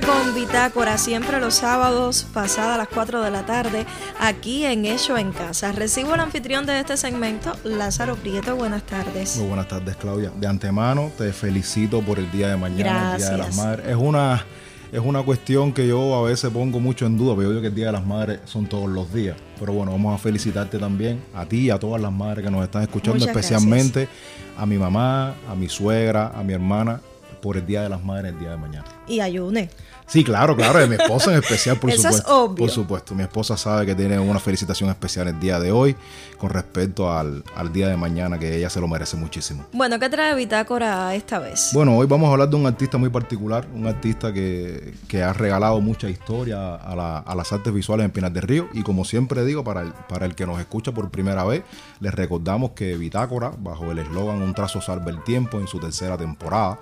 con Bitácora siempre los sábados, pasada las 4 de la tarde, aquí en Hecho en Casa. Recibo al anfitrión de este segmento, Lázaro Prieto. Buenas tardes. Muy buenas tardes, Claudia. De antemano te felicito por el día de mañana, el Día de las Madres. Es una, es una cuestión que yo a veces pongo mucho en duda, pero yo digo que el Día de las Madres son todos los días. Pero bueno, vamos a felicitarte también, a ti y a todas las madres que nos están escuchando, especialmente a mi mamá, a mi suegra, a mi hermana por el Día de las Madres el día de mañana. Y ayune. Sí, claro, claro, de mi esposa en especial, por Eso supuesto. Es obvio. Por supuesto, mi esposa sabe que tiene una felicitación especial el día de hoy con respecto al, día de mañana, que ella se lo merece muchísimo. Bueno, ¿qué trae Bitácora esta vez? Bueno, hoy vamos a hablar de un artista muy particular, un artista que, ha regalado mucha historia a, a, las artes visuales en Pinar del Río. Y como siempre digo, para el, para el que nos escucha por primera vez, les recordamos que Bitácora, bajo el eslogan Un trazo salva el tiempo en su tercera temporada,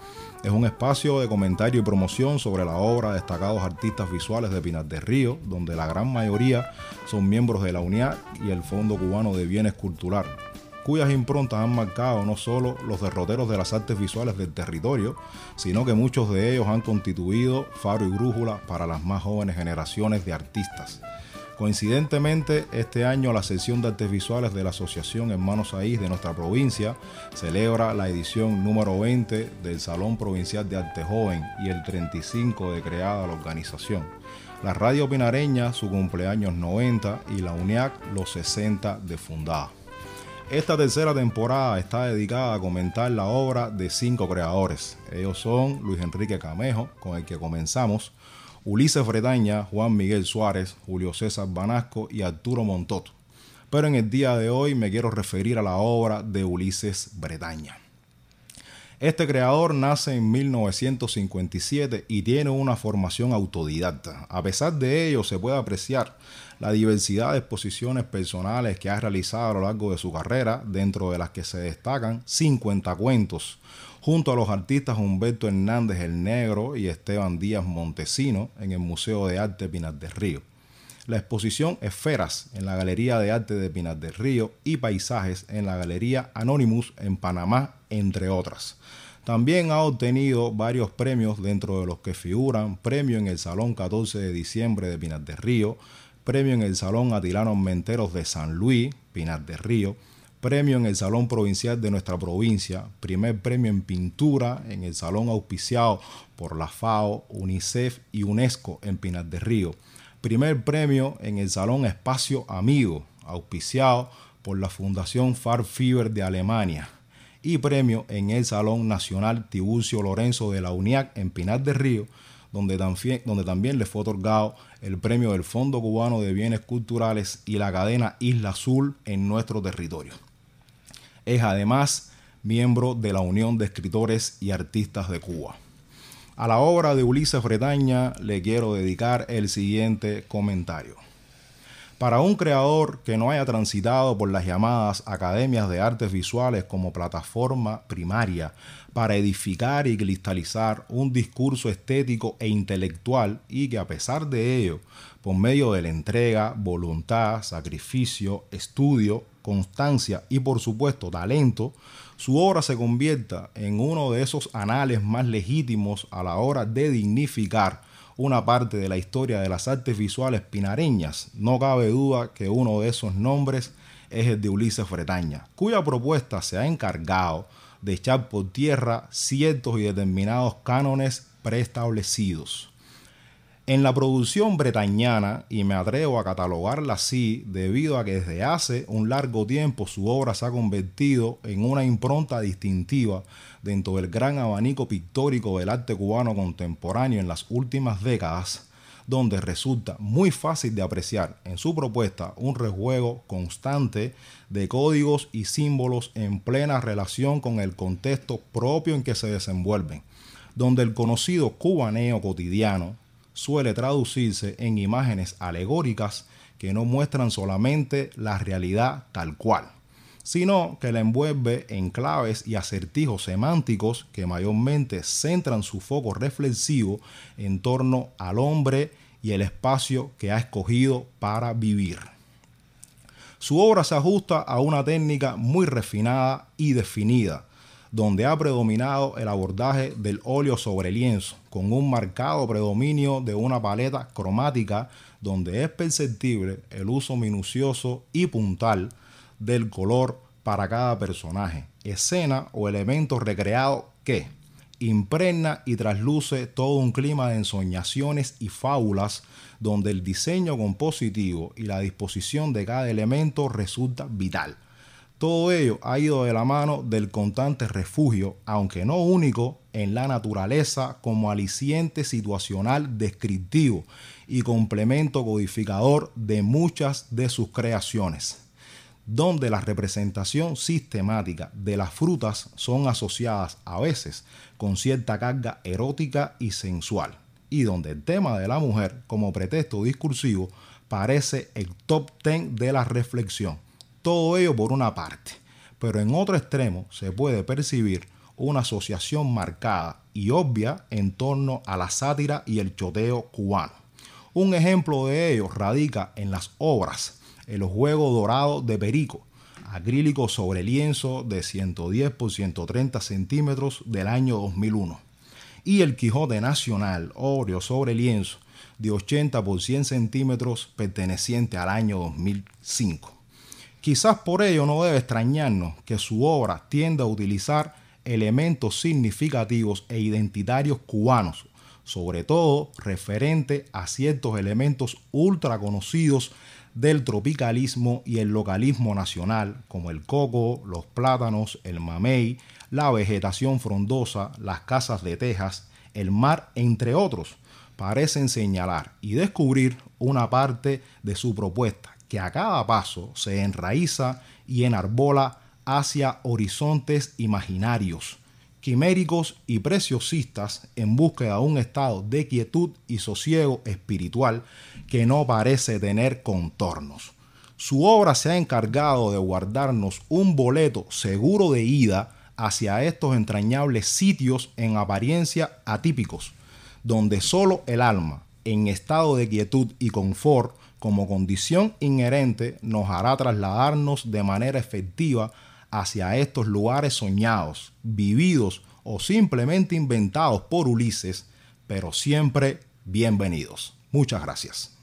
es un espacio de comentario y promoción sobre la obra de destacados artistas visuales de Pinar del Río, donde la gran mayoría son miembros de la UNIAC y el Fondo Cubano de Bienes Culturales, cuyas improntas han marcado no solo los derroteros de las artes visuales del territorio, sino que muchos de ellos han constituido faro y brújula para las más jóvenes generaciones de artistas. Coincidentemente, este año la sección de artes visuales de la Asociación Hermanos Aís de nuestra provincia celebra la edición número 20 del Salón Provincial de Arte Joven y el 35 de creada la organización. La Radio Pinareña su cumpleaños 90 y la UNIAC los 60 de fundada. Esta tercera temporada está dedicada a comentar la obra de cinco creadores. Ellos son Luis Enrique Camejo, con el que comenzamos, Ulises Bretaña, Juan Miguel Suárez, Julio César Banasco y Arturo Montoto. Pero en el día de hoy me quiero referir a la obra de Ulises Bretaña. Este creador nace en 1957 y tiene una formación autodidacta. A pesar de ello, se puede apreciar la diversidad de exposiciones personales que ha realizado a lo largo de su carrera, dentro de las que se destacan 50 cuentos, junto a los artistas Humberto Hernández el Negro y Esteban Díaz Montesino en el Museo de Arte Pinar del Río. La exposición Esferas en la Galería de Arte de Pinar del Río y Paisajes en la Galería Anonymous en Panamá, entre otras. También ha obtenido varios premios dentro de los que figuran premio en el Salón 14 de diciembre de Pinar del Río, premio en el Salón Atilano Menteros de San Luis, Pinar del Río, premio en el Salón Provincial de nuestra provincia, primer premio en pintura en el Salón auspiciado por la FAO, UNICEF y UNESCO en Pinar del Río, primer premio en el Salón Espacio Amigo, auspiciado por la Fundación Farfieber de Alemania, y premio en el Salón Nacional Tiburcio Lorenzo de la UNIAC en Pinar del Río, donde también, donde también le fue otorgado el premio del Fondo Cubano de Bienes Culturales y la cadena Isla Azul en nuestro territorio. Es además miembro de la Unión de Escritores y Artistas de Cuba. A la obra de Ulises Bretaña le quiero dedicar el siguiente comentario. Para un creador que no haya transitado por las llamadas academias de artes visuales como plataforma primaria para edificar y cristalizar un discurso estético e intelectual y que a pesar de ello, por medio de la entrega, voluntad, sacrificio, estudio, constancia y por supuesto talento, su obra se convierta en uno de esos anales más legítimos a la hora de dignificar una parte de la historia de las artes visuales pinareñas. No cabe duda que uno de esos nombres es el de Ulises Fretaña, cuya propuesta se ha encargado de echar por tierra ciertos y determinados cánones preestablecidos. En la producción bretañana, y me atrevo a catalogarla así, debido a que desde hace un largo tiempo su obra se ha convertido en una impronta distintiva dentro del gran abanico pictórico del arte cubano contemporáneo en las últimas décadas, donde resulta muy fácil de apreciar en su propuesta un rejuego constante de códigos y símbolos en plena relación con el contexto propio en que se desenvuelven, donde el conocido cubaneo cotidiano suele traducirse en imágenes alegóricas que no muestran solamente la realidad tal cual, sino que la envuelve en claves y acertijos semánticos que mayormente centran su foco reflexivo en torno al hombre y el espacio que ha escogido para vivir. Su obra se ajusta a una técnica muy refinada y definida, donde ha predominado el abordaje del óleo sobre lienzo, con un marcado predominio de una paleta cromática donde es perceptible el uso minucioso y puntal del color para cada personaje, escena o elemento recreado que impregna y trasluce todo un clima de ensoñaciones y fábulas donde el diseño compositivo y la disposición de cada elemento resulta vital. Todo ello ha ido de la mano del constante refugio, aunque no único, en la naturaleza como aliciente situacional descriptivo y complemento codificador de muchas de sus creaciones donde la representación sistemática de las frutas son asociadas a veces con cierta carga erótica y sensual, y donde el tema de la mujer como pretexto discursivo parece el top ten de la reflexión. Todo ello por una parte, pero en otro extremo se puede percibir una asociación marcada y obvia en torno a la sátira y el choteo cubano. Un ejemplo de ello radica en las obras el juego dorado de Perico, acrílico sobre lienzo de 110 por 130 centímetros del año 2001. Y el Quijote Nacional, óleo sobre lienzo, de 80 por 100 centímetros perteneciente al año 2005. Quizás por ello no debe extrañarnos que su obra tienda a utilizar elementos significativos e identitarios cubanos, sobre todo referente a ciertos elementos ultra conocidos del tropicalismo y el localismo nacional, como el coco, los plátanos, el mamey, la vegetación frondosa, las casas de tejas, el mar, entre otros, parecen señalar y descubrir una parte de su propuesta que a cada paso se enraiza y enarbola hacia horizontes imaginarios, quiméricos y preciosistas en búsqueda de un estado de quietud y sosiego espiritual que no parece tener contornos. Su obra se ha encargado de guardarnos un boleto seguro de ida hacia estos entrañables sitios en apariencia atípicos, donde solo el alma, en estado de quietud y confort, como condición inherente, nos hará trasladarnos de manera efectiva hacia estos lugares soñados, vividos o simplemente inventados por Ulises, pero siempre bienvenidos. Muchas gracias.